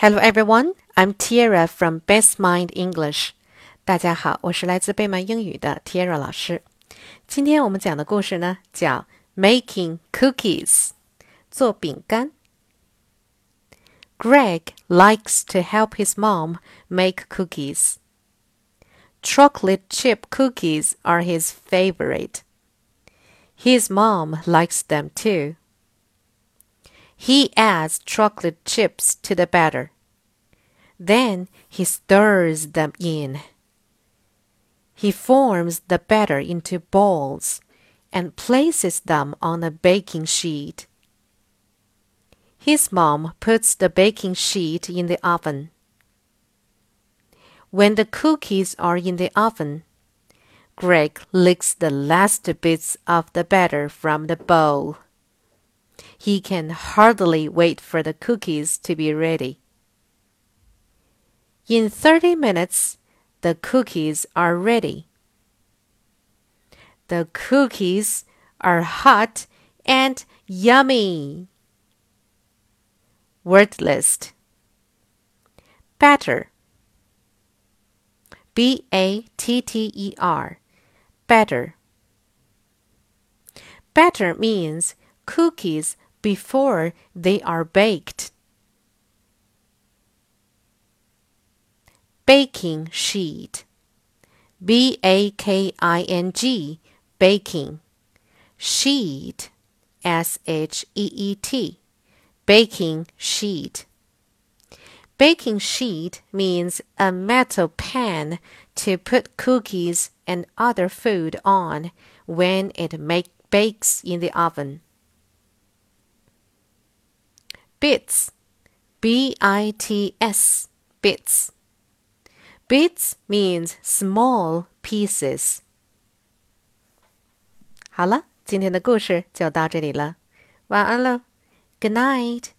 Hello everyone, I'm Tiara from Best Mind English. 大家好，我是来自贝曼英语的 Tiara 老师。今天我们讲的故事呢，叫 Making Cookies，做饼干。Greg likes to help his mom make cookies. Chocolate chip cookies are his favorite. His mom likes them too. He adds chocolate chips to the batter. Then he stirs them in. He forms the batter into balls and places them on a baking sheet. His mom puts the baking sheet in the oven. When the cookies are in the oven, Greg licks the last bits of the batter from the bowl. He can hardly wait for the cookies to be ready. In 30 minutes, the cookies are ready. The cookies are hot and yummy. Word list Batter B A T T E R Batter Batter means cookies before they are baked. Baking sheet. B A K I N G. Baking. Sheet. S H E E T. Baking sheet. Baking sheet means a metal pan to put cookies and other food on when it make, bakes in the oven Bits, B I T S, bits. Bits means small pieces. 好了，今天的故事就到这里了，晚安喽，Good night。